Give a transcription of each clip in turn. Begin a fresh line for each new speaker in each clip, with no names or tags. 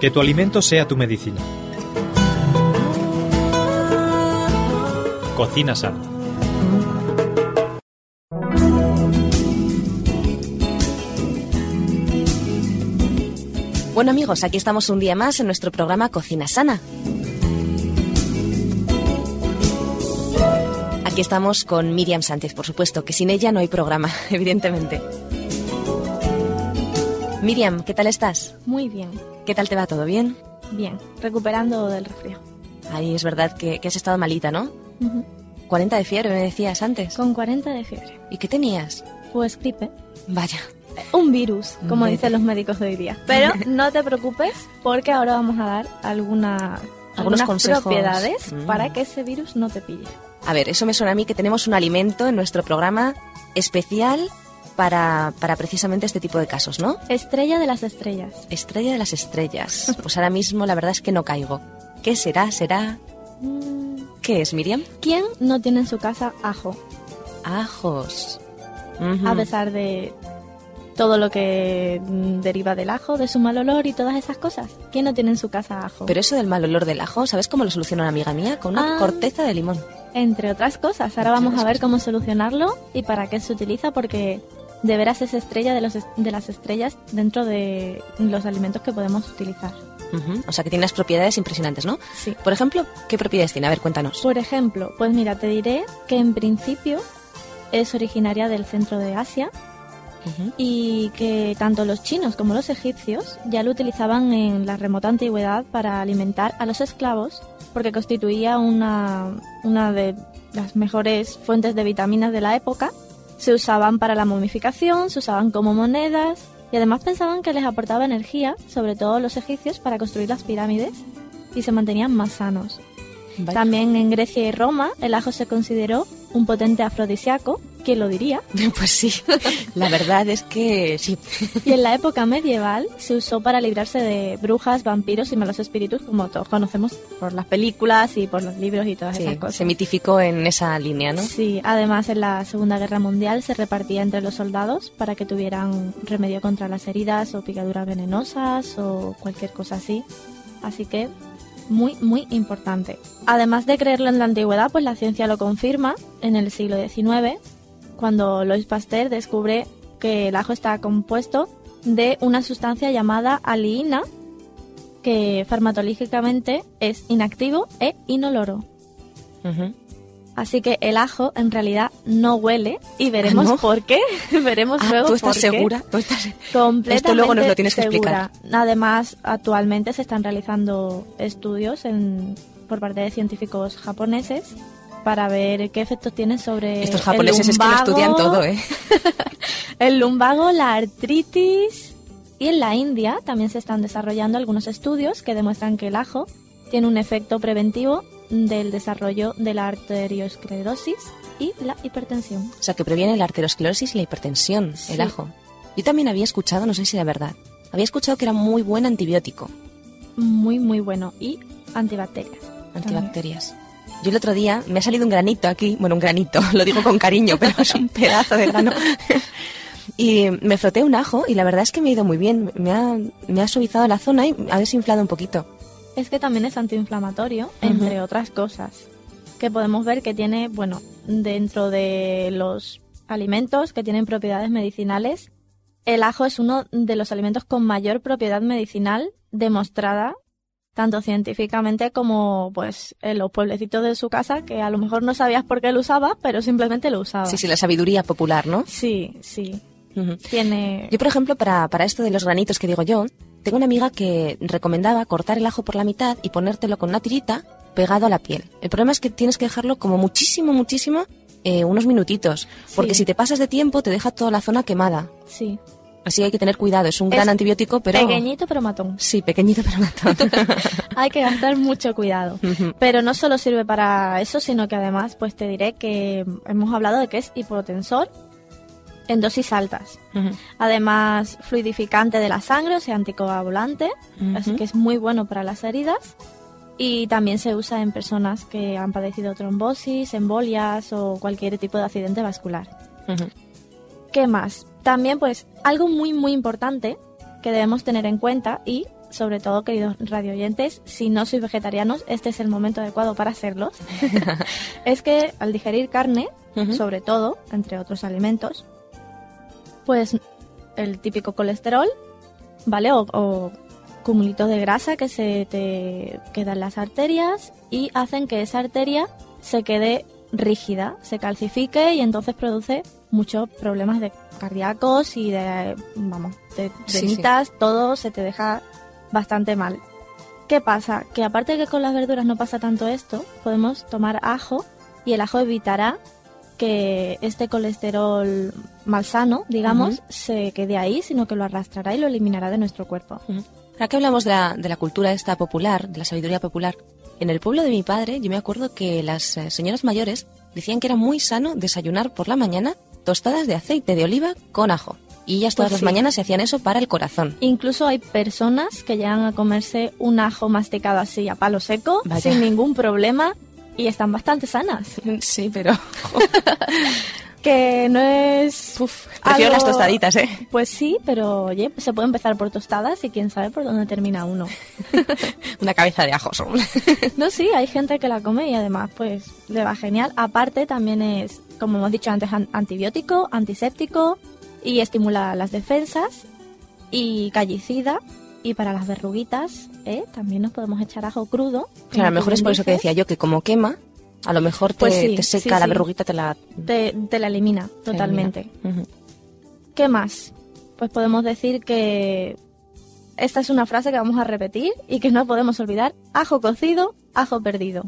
Que tu alimento sea tu medicina. Cocina sana.
Bueno amigos, aquí estamos un día más en nuestro programa Cocina Sana. Aquí estamos con Miriam Sánchez, por supuesto, que sin ella no hay programa, evidentemente. Miriam, ¿qué tal estás?
Muy bien,
¿Qué tal te va? ¿Todo bien?
bien. Recuperando del resfriado.
Ahí es verdad que, que has estado malita, ¿no?
Ujú.
40 de fiebre, me decías antes.
Con 40 de fiebre.
¿Y qué tenías?
Pues gripe.
Vaya.
Un virus, como
Vete.
dicen los médicos de hoy día. Pero no te preocupes, porque ahora vamos a dar alguna,
Algunos
algunas
consejos.
propiedades
Mm.
para que ese virus no te pille.
A ver, eso me suena a mí que tenemos un alimento en nuestro programa especial para, para precisamente este tipo de casos, ¿no?
Estrella de las estrellas.
Estrella de las estrellas. Pues ahora mismo la verdad es que no caigo. ¿Qué será? ¿Será?
Mm,
¿Qué es, Miriam?
¿Quién no tiene en su casa ajo?
Ajos.
A pesar de todo lo que mm, deriva del ajo, de su mal olor y todas esas cosas. ¿Quién no tiene en su casa ajo?
Pero eso del mal olor del ajo, ¿sabes cómo lo soluciona una amiga mía? Con una
Ah.
corteza de limón.
Entre otras cosas. Ahora vamos a ver cómo solucionarlo y para qué se utiliza, porque de veras es estrella de, los, de las estrellas dentro de los alimentos que podemos utilizar.
O sea que tiene unas propiedades impresionantes, ¿no?
Sí.
Por ejemplo, ¿qué propiedades tiene? A ver, cuéntanos.
Por ejemplo, pues mira, te diré que en principio es originaria del centro de Asia y que tanto los chinos como los egipcios ya lo utilizaban en la remota antigüedad para alimentar a los esclavos porque constituía una, una de las mejores fuentes de vitaminas de la época. Se usaban para la momificación, se usaban como monedas y además pensaban que les aportaba energía, sobre todo los egipcios, para construir las pirámides y se mantenían más sanos.
Vaya.
También en Grecia y Roma el ajo se consideró un potente afrodisíaco, ¿quién lo diría?
Pues sí, la verdad es que sí.
Y en la época medieval se usó para librarse de brujas, vampiros y malos espíritus, como todos conocemos por las películas y por los libros y todas
Sí,
esas cosas.
se mitificó en esa línea, ¿no?
Sí, además en la Segunda Guerra Mundial se repartía entre los soldados para que tuvieran remedio contra las heridas o picaduras venenosas o cualquier cosa así. Así que muy, muy importante. Además de creerlo en la antigüedad, pues la ciencia lo confirma en el siglo XIX, cuando Louis Pasteur descubre que el ajo está compuesto de una sustancia llamada aliina, que farmacológicamente es inactivo e inoloro. Así que el ajo en realidad no huele y veremos
¿Ah, no?
por qué. veremos
Ah,
luego
¿tú estás
por qué.
segura? ¿Tú estás...
Completamente
Esto luego nos lo tienes que
segura. Además, actualmente se están realizando estudios en- por parte de científicos japoneses para ver qué efectos tiene sobre
Estos
el
japoneses es que lo
lumbago,
estudian todo, ¿eh?
el lumbago, la artritis y en la India también se están desarrollando algunos estudios que demuestran que el ajo tiene un efecto preventivo del desarrollo de la arteriosclerosis y la hipertensión.
O sea, que previene la arteriosclerosis y la hipertensión,
Sí.
el ajo. Yo también había escuchado, no sé si de verdad, había escuchado que era muy buen antibiótico,
Muy, muy bueno. Y antibacterias.
antibacterias. Yo el otro día me ha salido un granito aquí, bueno, un granito, lo digo con cariño, pero es un pedazo de grano. Y me froté un ajo y la verdad es que me ha ido muy bien. Me ha, me ha suavizado la zona y ha desinflado un poquito.
Es que también es antiinflamatorio, entre otras cosas. Que podemos ver que tiene, bueno, dentro de los alimentos que tienen propiedades medicinales, el ajo es uno de los alimentos con mayor propiedad medicinal demostrada tanto científicamente como pues en los pueblecitos de su casa que a lo mejor no sabías por qué lo usaba, pero simplemente lo usaba.
Sí, sí, la sabiduría popular, ¿no?
Sí, sí. Tiene
Yo, por ejemplo, para, para esto de los granitos que digo yo, tengo una amiga que recomendaba cortar el ajo por la mitad y ponértelo con una tirita pegado a la piel. El problema es que tienes que dejarlo como muchísimo, muchísimo, eh, unos minutitos, porque
Sí.
si te pasas de tiempo te deja toda la zona quemada.
sí.
Así que hay que tener cuidado. Es un gran antibiótico, pero...
pequeñito pero matón.
Sí, pequeñito, pero matón.
Hay que gastar mucho cuidado. Pero no solo sirve para eso, sino que además, pues te diré que hemos hablado de que es hipotensor en dosis altas. Además, fluidificante de la sangre, o sea, anticoagulante, así que es muy bueno para las heridas. Y también se usa en personas que han padecido trombosis, embolias o cualquier tipo de accidente vascular. ¿Qué más? También, pues, algo muy, muy importante que debemos tener en cuenta y sobre todo queridos radioyentes, si no sois vegetarianos, este es el momento adecuado para serlos, es que al digerir carne, sobre todo, entre otros alimentos, pues el típico colesterol, ¿vale? O, o cumulitos de grasa que se te quedan las arterias y hacen que esa arteria se quede rígida, se calcifique y entonces produce muchos problemas de cardíacos y de, vamos, de
Sí,
venitas, todo se te deja bastante mal. ¿Qué pasa? Que aparte de que con las verduras no pasa tanto esto, podemos tomar ajo y el ajo evitará que este colesterol malsano, digamos, se quede ahí, sino que lo arrastrará y lo eliminará de nuestro cuerpo.
Ahora que hablamos de la, de la cultura esta popular, de la sabiduría popular, en el pueblo de mi padre yo me acuerdo que las eh, señoras mayores decían que era muy sano desayunar por la mañana tostadas de aceite de oliva con ajo. Y ellas todas
Pues
las
sí.
mañanas se hacían eso para el corazón.
Incluso hay personas que llegan a comerse un ajo masticado así a palo seco,
Vaya.
sin ningún problema, y están bastante sanas.
Sí, pero
Que no es...
uf, prefiero
Algo-
las tostaditas, ¿eh?
Pues sí, pero oye, se puede empezar por tostadas y quién sabe por dónde termina uno.
Una cabeza de ajo.
No, sí, hay gente que la come y además pues le va genial. Aparte también es, como hemos dicho antes, an- antibiótico, antiséptico y estimula las defensas y callicida. Y para las verruguitas, ¿eh? también nos podemos echar ajo crudo.
Claro, a lo mejor es por eso que decía yo que como quema, a lo mejor te,
Pues sí,
te
sí,
seca la verruguita, te la...
Te, te la elimina totalmente. ¿Qué más? Pues podemos decir que esta es una frase que vamos a repetir y que no podemos olvidar. Ajo cocido, ajo perdido.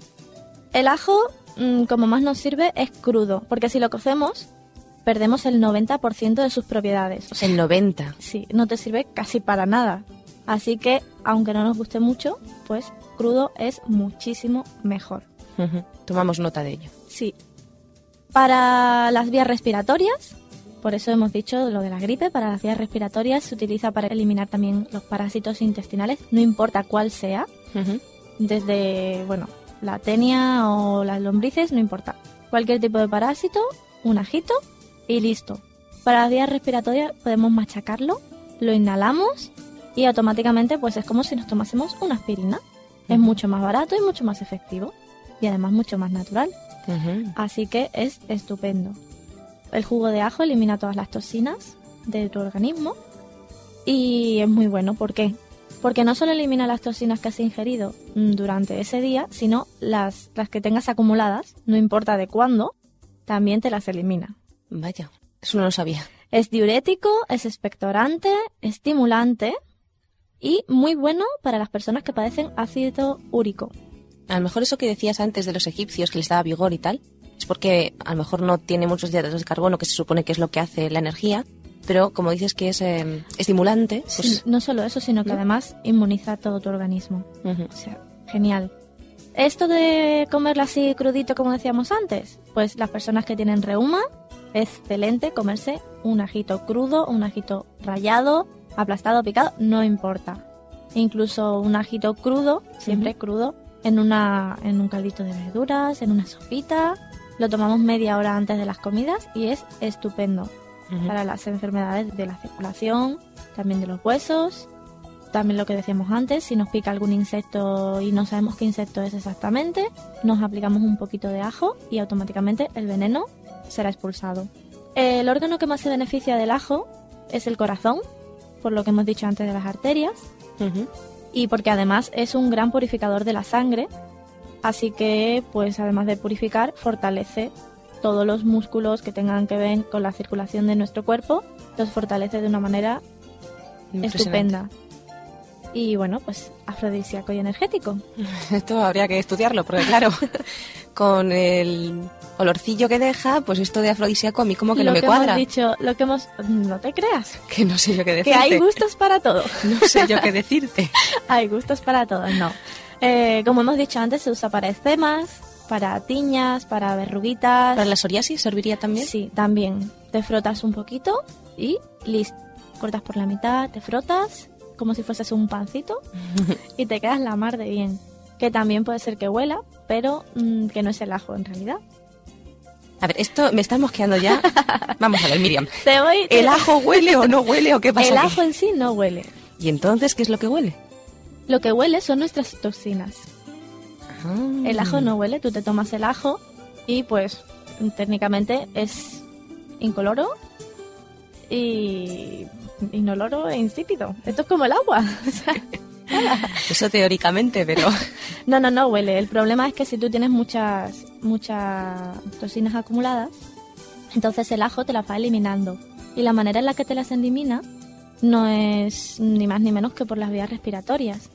El ajo, mm, como más nos sirve, es crudo, porque si lo cocemos, perdemos el 90% de sus propiedades. O sea,
El 90.
sí, no te sirve casi para nada. Así que, aunque no nos guste mucho, pues crudo es muchísimo mejor.
Tomamos nota de ello.
Sí. Para las vías respiratorias, por eso hemos dicho lo de la gripe, para las vías respiratorias se utiliza para eliminar también los parásitos intestinales, no importa cuál sea, desde, bueno, la tenia o las lombrices, no importa. Cualquier tipo de parásito, un ajito y listo. Para las vías respiratorias podemos machacarlo, lo inhalamos y automáticamente pues es como si nos tomásemos una aspirina. Es mucho más barato y mucho más efectivo y además mucho más natural. Así que es estupendo. El jugo de ajo elimina todas las toxinas de tu organismo y es muy bueno. ¿Por qué? Porque no solo elimina las toxinas que has ingerido mm, durante ese día, sino las, las que tengas acumuladas, no importa de cuándo, también te las elimina.
Vaya, eso no lo sabía.
Es diurético, es expectorante, estimulante y muy bueno para las personas que padecen ácido úrico.
A lo mejor eso que decías antes de los egipcios, que les daba vigor y tal, es porque a lo mejor no tiene muchos hidratos de carbono, que se supone que es lo que hace la energía, pero como dices que es eh, estimulante,
Sí,
pues...
no solo eso, sino que
¿no?
además inmuniza todo tu organismo. O sea, genial. Esto de comerlo así crudito, como decíamos antes, pues las personas que tienen reuma, excelente comerse un ajito crudo, un ajito rallado, aplastado, picado, no importa. Incluso un ajito crudo, siempre crudo, en, una, en un caldito de verduras, en una sopita. Lo tomamos media hora antes de las comidas y es estupendo para las enfermedades de la circulación, también de los huesos, también lo que decíamos antes, si nos pica algún insecto y no sabemos qué insecto es exactamente, nos aplicamos un poquito de ajo y automáticamente el veneno será expulsado. El órgano que más se beneficia del ajo es el corazón, por lo que hemos dicho antes de las arterias. Y porque además es un gran purificador de la sangre, así que pues además de purificar fortalece todos los músculos que tengan que ver con la circulación de nuestro cuerpo, los fortalece de una manera estupenda. Y bueno, pues afrodisíaco y energético.
Esto habría que estudiarlo, porque claro, con el olorcillo que deja, pues esto de afrodisíaco a mí como que
lo
no me
que
cuadra.
hemos dicho, lo que hemos... No te creas,
Que no sé yo qué
que
decirte.
hay gustos para todo.
No sé yo qué decirte.
hay gustos para todo, no. Eh, como hemos dicho antes, se usa para eczemas, para tiñas, para verruguitas.
¿Para la psoriasis serviría también?
Sí, también. Te frotas un poquito y listo. Cortas por la mitad, te frotas como si fueses un pancito y te quedas la mar de bien. Que también puede ser que huela, pero mm, que no es el ajo en realidad.
A ver, esto me está mosqueando ya. Vamos a ver, Miriam.
Te voy.
¿El ajo huele o no huele o qué pasa
El
aquí?
ajo en sí no huele.
¿Y entonces qué es lo que huele?
Lo que huele son nuestras toxinas.
Ah.
El ajo no huele, tú te tomas el ajo y pues técnicamente es incoloro y inoloro e insípido. Esto es como el agua. O sea,
Eso teóricamente, pero...
no, no, no huele. El problema es que si tú tienes muchas, muchas toxinas acumuladas, entonces el ajo te las va eliminando. Y la manera en la que te las elimina no es ni más ni menos que por las vías respiratorias.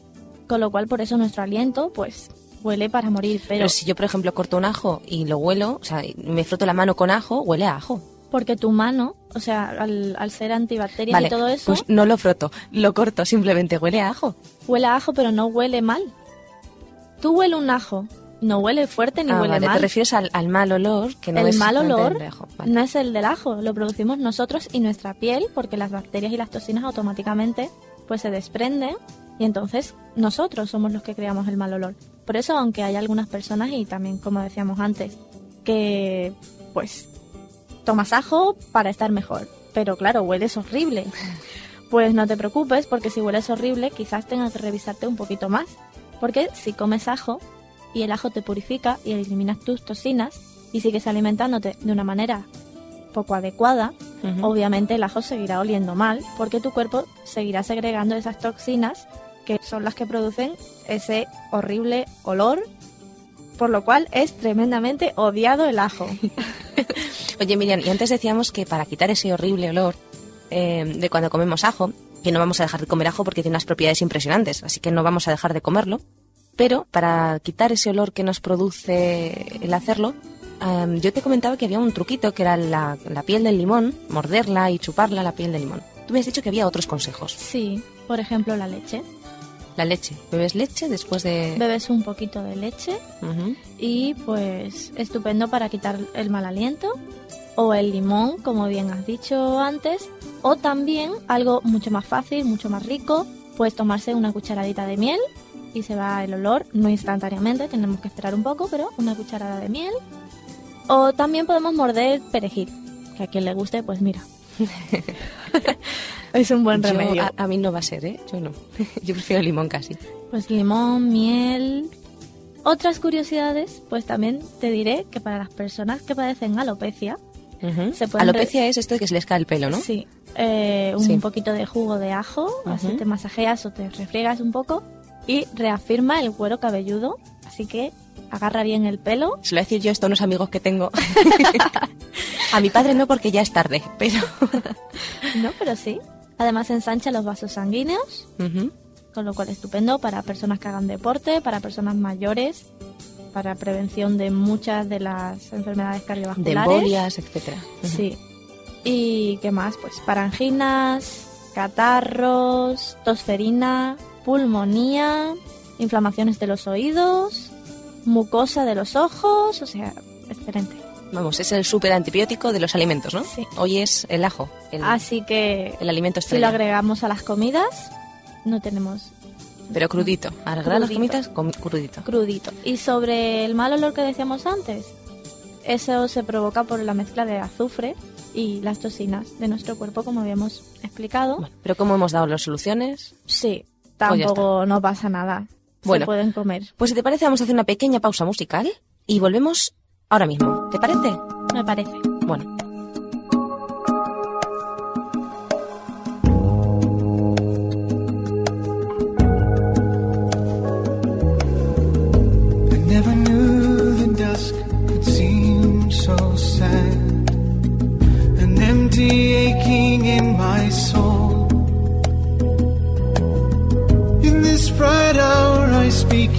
Con lo cual, por eso nuestro aliento, pues, huele para morir. Pero,
Pero si yo, por ejemplo, corto un ajo y lo huelo, o sea, me froto la mano con ajo, huele a ajo.
Porque tu mano, o sea, al, al ser antibacterias
Vale,
y todo eso,
pues no lo froto, lo corto, simplemente huele a ajo.
huele a ajo, pero no huele mal. Tú huele un ajo, no huele fuerte ni
Ah,
huele
vale,
mal.
te refieres al, al mal olor, que no
el
es
mal olor
el de ajo. Vale.
no es el del ajo, lo producimos nosotros y nuestra piel, porque las bacterias y las toxinas automáticamente pues se desprenden y entonces nosotros somos los que creamos el mal olor. Por eso, aunque hay algunas personas y también, como decíamos antes, que pues tomas ajo para estar mejor, pero claro, hueles horrible. Pues no te preocupes, porque si hueles horrible, quizás tengas que revisarte un poquito más. Porque si comes ajo y el ajo te purifica y eliminas tus toxinas y sigues alimentándote de una manera poco adecuada, obviamente el ajo seguirá oliendo mal porque tu cuerpo seguirá segregando esas toxinas que son las que producen ese horrible olor, por lo cual es tremendamente odiado el ajo.
Oye, Miriam, y antes decíamos que para quitar ese horrible olor eh, de cuando comemos ajo, que no vamos a dejar de comer ajo porque tiene unas propiedades impresionantes, así que no vamos a dejar de comerlo, pero para quitar ese olor que nos produce el hacerlo, eh, yo te comentaba que había un truquito que era la, la piel del limón, morderla y chuparla la piel del limón. Tú me has dicho que había otros consejos.
Sí, por ejemplo la leche.
La leche. ¿Bebes leche después de...?
Bebes un poquito de leche y pues estupendo para quitar el mal aliento o el limón, como bien has dicho antes, o también algo mucho más fácil, mucho más rico, pues tomarse una cucharadita de miel y se va el olor, no instantáneamente, tenemos que esperar un poco, pero una cucharada de miel. O también podemos morder perejil, que a quien le guste, pues mira. es un buen
Yo-
remedio.
a, a mí no va a ser, ¿eh? Yo no. Yo prefiero limón casi.
Pues limón, miel. Otras curiosidades, pues también te diré que para las personas que padecen alopecia,
Ujú.
Se pueden
Alopecia es esto de que se les cae el pelo, ¿no?
sí, eh, un
Sí.
poquito de jugo de ajo, así
Ujú.
te masajeas o te refriegas un poco y reafirma el cuero cabelludo, así que agarra bien el pelo.
Se lo voy a decir yo esto a unos amigos que tengo. a mi padre no porque ya es tarde, pero...
No, pero sí. Además ensancha los vasos sanguíneos, con lo cual estupendo para personas que hagan deporte, para personas mayores, para prevención de muchas de las enfermedades
De
cardiovasculares.
embolias, etcétera. Ujú.
Sí. ¿Y qué más? Pues para anginas, catarros, tosferina, pulmonía, inflamaciones de los oídos, mucosa de los ojos, o sea, excelente.
Vamos, es el súper antibiótico de los alimentos, ¿no?
Sí.
Hoy es el ajo, el,
Así que
el alimento
si lo agregamos a las comidas, no tenemos
pero crudito. Agregar las comidas con crudito.
crudito. Y sobre el mal olor que decíamos antes, eso se provoca por la mezcla de azufre y las toxinas de nuestro cuerpo, como habíamos explicado.
Bueno, pero como hemos dado las soluciones,
Sí,
Pues
tampoco no pasa nada.
Bueno.
Se pueden comer.
pues si te parece vamos a hacer una pequeña pausa musical y volvemos ahora mismo. ¿Te parece?
Me parece.
Bueno.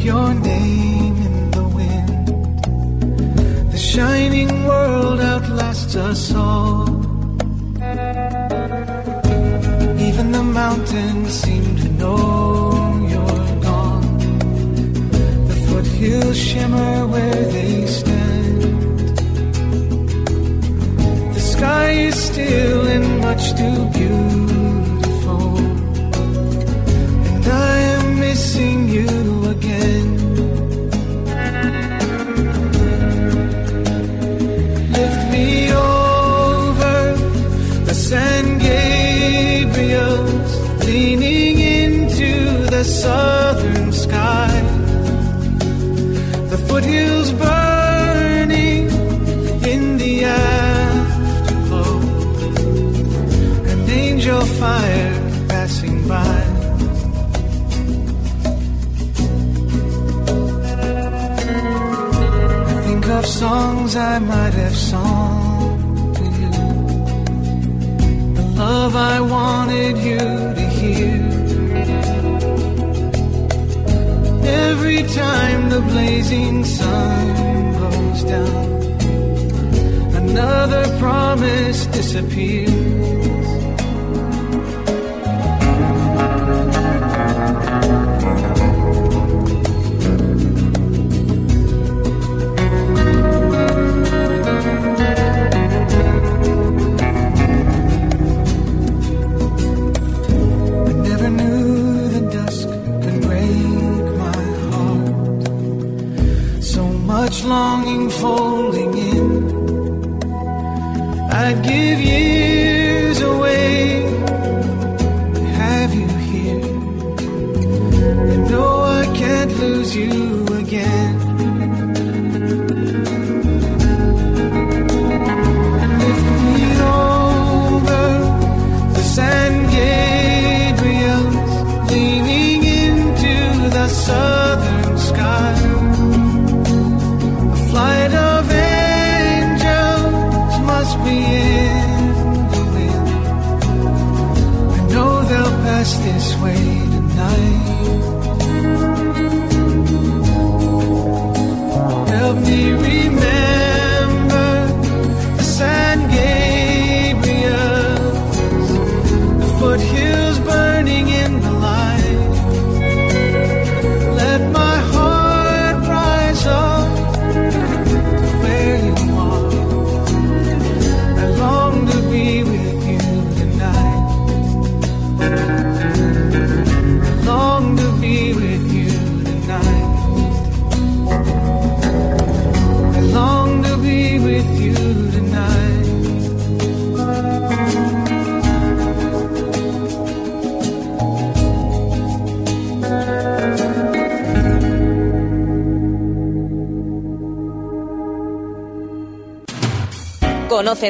Your name in the wind. The shining world outlasts us all. The love I wanted you to hear. Every time the blazing sun goes down, another promise disappears. Longing folding in. I'd give years away to have you here. And no, I can't lose you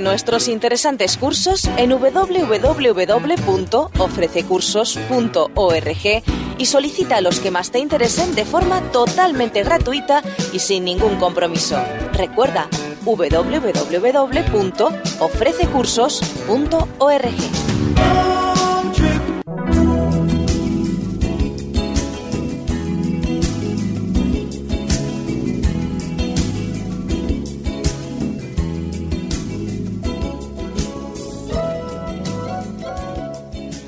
Nuestros interesantes cursos en www.ofrececursos.org y solicita los que más te interesen de forma totalmente gratuita y sin ningún compromiso. Recuerda www.ofrececursos.org.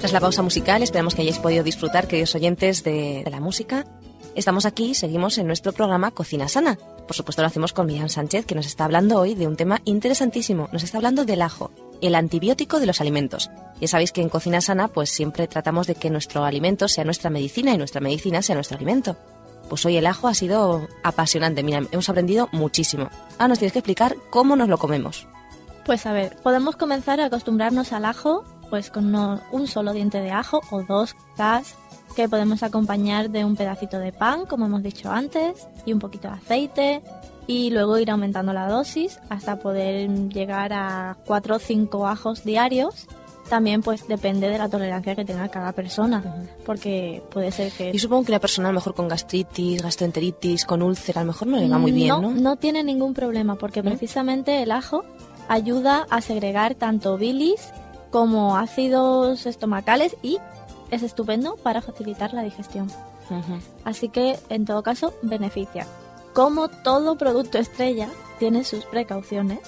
Tras la pausa musical, esperamos que hayáis podido disfrutar, queridos oyentes, de, de la música. Estamos aquí, seguimos en nuestro programa Cocina Sana. Por supuesto lo hacemos con Miriam Sánchez, que nos está hablando hoy de un tema interesantísimo. Nos está hablando del ajo, el antibiótico de los alimentos. Ya sabéis que en Cocina Sana pues siempre tratamos de que nuestro alimento sea nuestra medicina y nuestra medicina sea nuestro alimento. Pues hoy el ajo ha sido apasionante, Miriam, hemos aprendido muchísimo. Ahora nos tienes que explicar cómo nos lo comemos.
Pues a ver, podemos comenzar a acostumbrarnos al ajo pues con uno- un solo diente de ajo o dos quizás que podemos acompañar de un pedacito de pan, como hemos dicho antes, y un poquito de aceite y luego ir aumentando la dosis hasta poder llegar a 4 o 5 ajos diarios. También pues depende de la tolerancia que tenga cada persona, porque puede ser que
Y supongo que una persona a lo mejor con gastritis, gastroenteritis, con úlcera, a lo mejor no le va muy bien, ¿no?
No tiene ningún problema porque
¿No?
precisamente el ajo ayuda a segregar tanto bilis como ácidos estomacales y es estupendo para facilitar la digestión. Así que en todo caso beneficia. Como todo producto estrella tiene sus precauciones.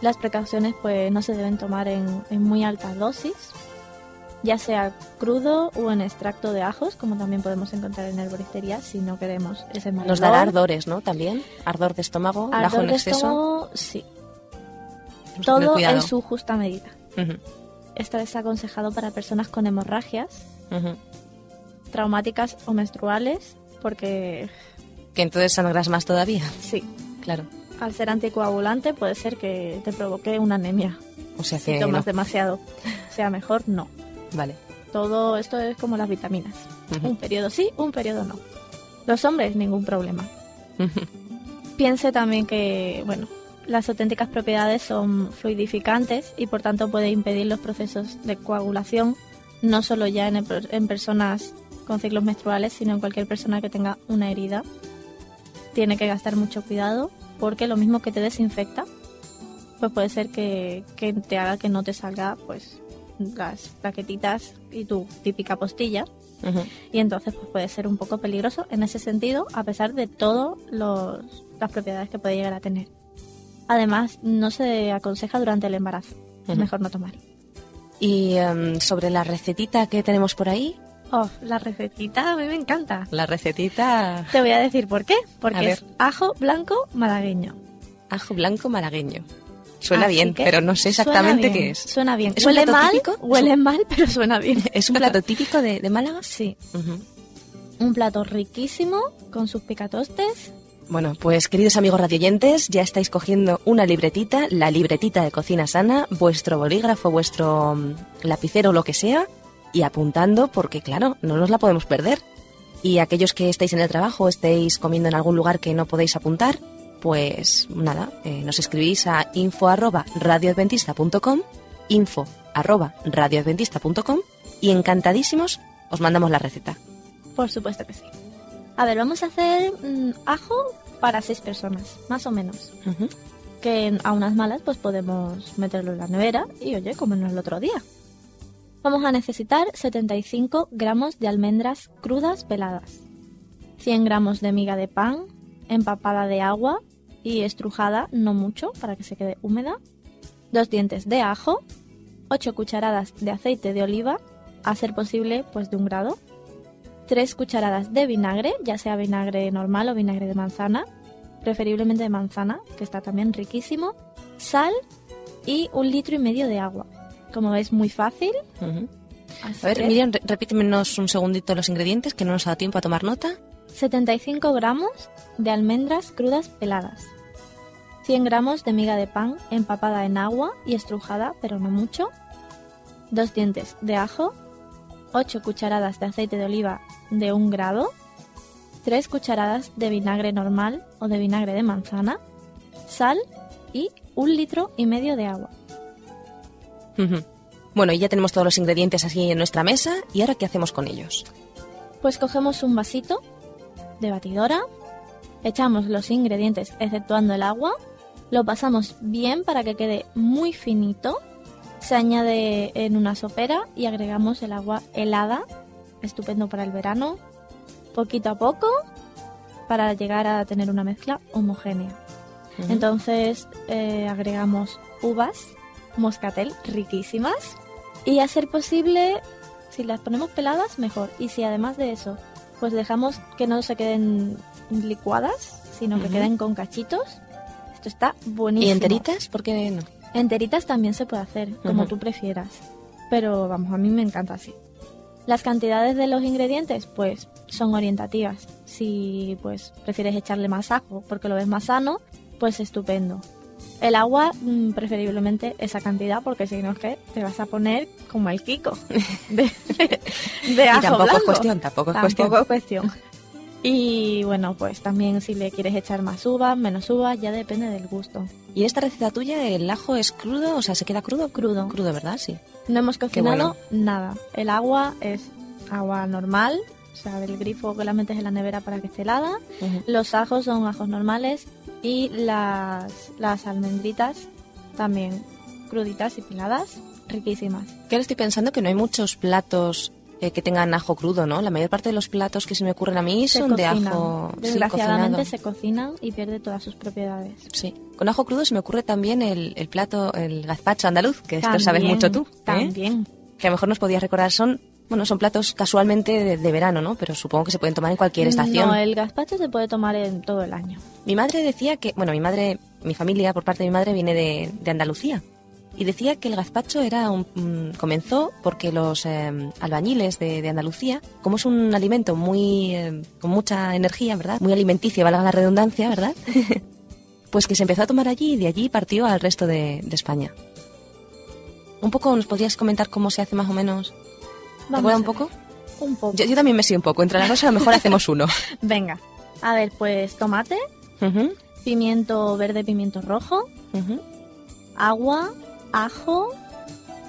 Las precauciones pues no se deben tomar en, en muy altas dosis, ya sea crudo o en extracto de ajos, como también podemos encontrar en herboristería si no queremos ese mal
Nos dará ardores, ¿no? También. Ardor de estómago, el ajo
Ardor
en
de
exceso.
estómago, sí. Todo en su justa medida.
Ujú,
Esto es aconsejado para personas con hemorragias, traumáticas o menstruales, porque
Que entonces sangras más todavía.
sí,
Claro.
al ser anticoagulante puede ser que te provoque una anemia
O sea
si tomas
no.
demasiado. O sea, mejor no.
Vale.
Todo esto es como las vitaminas. Un periodo sí, un periodo no. Los hombres, ningún problema. Piense también que, bueno, las auténticas propiedades son fluidificantes y por tanto puede impedir los procesos de coagulación, no solo ya en, en personas con ciclos menstruales, sino en cualquier persona que tenga una herida. Tiene que gastar mucho cuidado porque lo mismo que te desinfecta, pues puede ser que, que te haga que no te salga pues las plaquetitas y tu típica postilla. Y entonces pues puede ser un poco peligroso en ese sentido, a pesar de todas las propiedades que puede llegar a tener. Además, no se aconseja durante el embarazo. Es mejor no tomar.
Y em, sobre la recetita que tenemos por ahí,
Oh, la recetita a mí me encanta.
la recetita
Te voy a decir por qué.
A
Porque
ver.
es ajo blanco malagueño.
ajo blanco malagueño. Suena
Así
bien, pero no sé exactamente qué es.
Suena bien.
¿Es un
huele
plato
mal,
típico?
huele mal, pero suena bien.
¿Es un plato típico de, de Málaga?
Sí, un plato riquísimo con sus picatostes.
Bueno, pues queridos amigos radioyentes, ya estáis cogiendo una libretita, la libretita de cocina sana, vuestro bolígrafo, vuestro mm, lapicero, lo que sea, y apuntando porque, claro, no nos la podemos perder. Y aquellos que estéis en el trabajo estéis comiendo en algún lugar que no podéis apuntar, pues nada, eh, nos escribís a info arroba radioadventista.com, info arroba radioadventista.com y encantadísimos os mandamos la receta.
Por supuesto que sí. A ver, vamos a hacer mm, ajo para seis personas, más o menos. Que a unas malas pues podemos meterlo en la nevera y oye, comernos el otro día. Vamos a necesitar 75 gramos de almendras crudas peladas, 100 gramos de miga de pan empapada de agua y estrujada, no mucho, para que se quede húmeda, dos dientes de ajo, 8 cucharadas de aceite de oliva, a ser posible pues de un grado, 3 cucharadas de vinagre, ya sea vinagre normal o vinagre de manzana, preferiblemente de manzana, que está también riquísimo, sal y un litro y medio de agua. Como veis, muy fácil.
A ver,
que
Miriam, re- repítemenos un segundito los ingredientes que no nos ha dado tiempo a tomar nota.
75 gramos de almendras crudas peladas, 100 gramos de miga de pan empapada en agua y estrujada, pero no mucho, 2 dientes de ajo, 8 cucharadas de aceite de oliva de 1 grado, 3 cucharadas de vinagre normal o de vinagre de manzana, sal y un litro y medio de agua.
Bueno, y ya tenemos todos los ingredientes así en nuestra mesa. ¿Y ahora qué hacemos con ellos?
Pues cogemos un vasito de batidora, echamos los ingredientes exceptuando el agua, lo pasamos bien para que quede muy finito, se añade en una sopera y agregamos el agua helada, estupendo para el verano, poquito a poco para llegar a tener una mezcla homogénea. Entonces eh, agregamos uvas, moscatel riquísimas y a ser posible, si las ponemos peladas, mejor. Y si además de eso, pues dejamos que no se queden licuadas, sino que queden con cachitos, esto está buenísimo.
¿Y enteritas? ¿Por qué no?
Enteritas también se puede hacer, como tú prefieras. Pero vamos, a mí me encanta así. Las cantidades de los ingredientes, pues, son orientativas. Si pues prefieres echarle más ajo porque lo ves más sano, pues estupendo. El agua, mm, preferiblemente esa cantidad, porque si no es que te vas a poner como el Kiko de, de ajo
tampoco es cuestión, tampoco es
Tampoco
cuestión.
es cuestión. Y bueno, pues también si le quieres echar más uvas, menos uvas, ya depende del gusto.
¿Y en esta receta tuya el ajo es crudo? O sea, ¿se queda crudo?
Crudo.
Crudo, ¿verdad? Sí.
No hemos cocinado nada. El agua es agua normal, o sea, del grifo que la metes en la nevera para que esté helada. Los ajos son ajos normales y las, las almendritas también cruditas y peladas, riquísimas.
Que ahora estoy pensando que no hay muchos platos eh, que tengan ajo crudo, ¿no? La mayor parte de los platos que se me ocurren a mí
Se
son de ajo sí,
Desgraciadamente
cocinado.
se cocinan y pierde todas sus propiedades.
Sí. Con ajo crudo se me ocurre también el, el plato, el gazpacho andaluz, que esto sabes mucho tú. ¿eh?
También.
Que a lo mejor nos podías recordar, son, bueno, son platos casualmente de, de verano, ¿no? Pero supongo que se pueden tomar en cualquier estación.
No, el gazpacho se puede tomar en todo el año.
Mi madre decía que, bueno, mi madre, mi familia por parte de mi madre viene de, de Andalucía. Y decía que el gazpacho era un, mm, comenzó porque los eh, albañiles de, de Andalucía, como es un alimento muy eh, con mucha energía, ¿verdad? Muy alimenticio, valga la redundancia, ¿verdad? pues que se empezó a tomar allí y de allí partió al resto de, de España. Un poco, ¿nos podrías comentar cómo se hace más o menos? ¿Te acuerdas un poco?
Un poco.
Yo, yo también me sé un poco. Entre las dos a lo mejor hacemos uno.
Venga. A ver, pues tomate, pimiento verde, pimiento rojo, agua, ajo.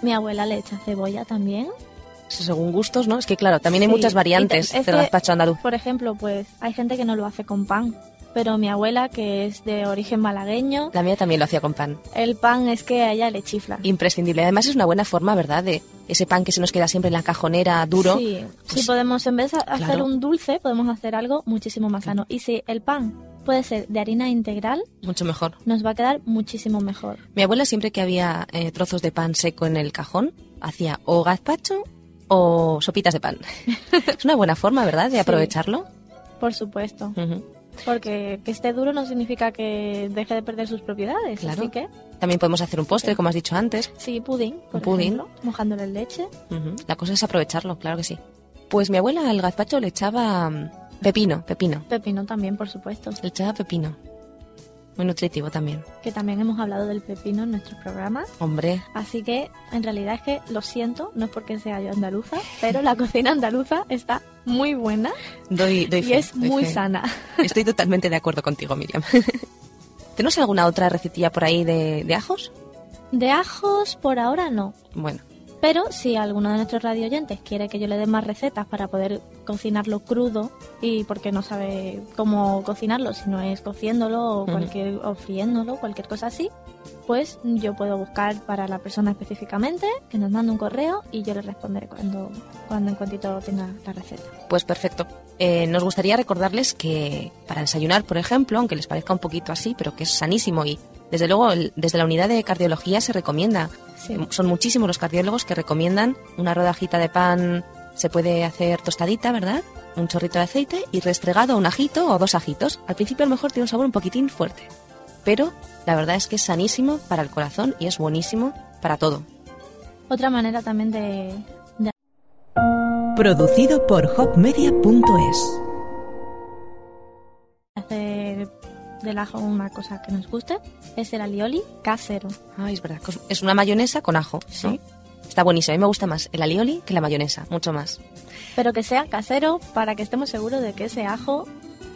Mi abuela le echa cebolla también.
Según gustos, ¿no? Es que claro, también hay
Sí,
muchas variantes del gazpacho andaluz.
Por ejemplo, pues hay gente que no lo hace con pan, pero mi abuela, que es de origen malagueño,
La mía también lo hacía con pan.
el pan es que a ella le chifla.
Imprescindible. Además es una buena forma, ¿verdad? De ese pan que se nos queda siempre en la cajonera duro.
Sí,
Pues,
si podemos, en vez de hacer
claro.
un dulce, podemos hacer algo muchísimo más sano. Y si el pan puede ser de harina integral,
Mucho mejor.
nos va a quedar muchísimo mejor.
Mi abuela siempre que había eh, trozos de pan seco en el cajón, hacía o gazpacho o sopitas de pan. es una buena forma, ¿verdad? De
Sí.
aprovecharlo.
Por supuesto.
Ujú.
Porque que esté duro no significa que deje de perder sus propiedades.
Claro.
Así que,
También podemos hacer un postre, como has dicho antes.
sí, pudín, por
Un pudín.
mojándolo en leche.
Ujú. La cosa es aprovecharlo, claro que sí. Pues mi abuela al gazpacho le echaba mm, pepino, pepino.
Pepino también, por supuesto.
Le echaba pepino. Muy nutritivo también.
Que también hemos hablado del pepino en nuestros programas.
Hombre,
Así que, en realidad es que lo siento, no es porque sea yo andaluza, pero la cocina andaluza está muy buena
doy, doy
y
fe,
es
doy
muy
fe.
sana.
Estoy totalmente de acuerdo contigo, Miriam. ¿Tenemos alguna otra recetilla por ahí de, de ajos?
De ajos, por ahora no.
Bueno,
Pero si alguno de nuestros radio oyentes quiere que yo le dé más recetas para poder cocinarlo crudo y porque no sabe cómo cocinarlo, si no es cociéndolo o, cualquier, o friéndolo, cualquier cosa así, pues yo puedo buscar para la persona específicamente, que nos mande un correo y yo le responderé cuando, cuando en cuantito tenga la receta.
pues perfecto. Eh, nos gustaría recordarles que para desayunar, por ejemplo, aunque les parezca un poquito así, pero que es sanísimo y desde luego desde la unidad de cardiología se recomienda.
Sí.
Eh, Son muchísimos los cardiólogos que recomiendan una rodajita de pan, se puede hacer tostadita, ¿verdad? Un chorrito de aceite y restregado un ajito o dos ajitos. Al principio a lo mejor tiene un sabor un poquitín fuerte, pero la verdad es que es sanísimo para el corazón y es buenísimo para todo.
Otra manera también de, de
Producido por hopmedia.es.
hacer del ajo una cosa que nos guste es el alioli casero.
Ay, es verdad. Es una mayonesa con ajo.
Sí.
¿no? Está buenísimo. A mí me gusta más el alioli que la mayonesa. Mucho más.
Pero que sea casero para que estemos seguros de que ese ajo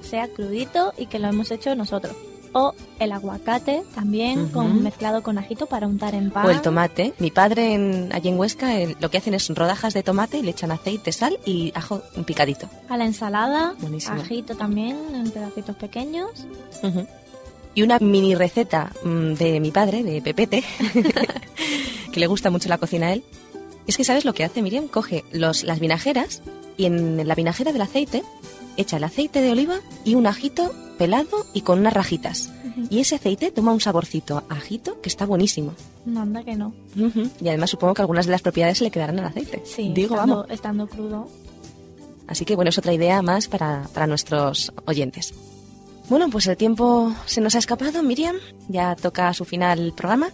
sea crudito y que lo hemos hecho nosotros. O el aguacate también con, mezclado con ajito para untar en pan.
O el tomate. Mi padre en, allí en Huesca el- lo que hacen es rodajas de tomate y le echan aceite, sal y ajo picadito.
A la ensalada,
Buenísimo.
ajito también en pedacitos pequeños.
Y una mini receta mm, de mi padre, de Pepete, que le gusta mucho la cocina a él. Es que, ¿sabes lo que hace Miriam? Coge los, las vinajeras y en la vinajera del aceite echa el aceite de oliva y un ajito pelado y con unas rajitas. Y ese aceite toma un saborcito a ajito que está buenísimo.
No anda que no.
Y además supongo que algunas de las propiedades se le quedarán al aceite.
Sí,
Digo,
estando,
vamos.
estando crudo.
Así que bueno, es otra idea más para, para nuestros oyentes. Bueno, pues el tiempo se nos ha escapado, Miriam. Ya toca su final el programa.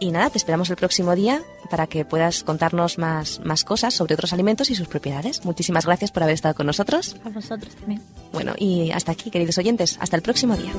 Y nada, te esperamos el próximo día para que puedas contarnos más, más cosas sobre otros alimentos y sus propiedades. Muchísimas gracias por haber estado con nosotros.
A vosotros también.
Bueno, y hasta aquí, queridos oyentes. Hasta el próximo día.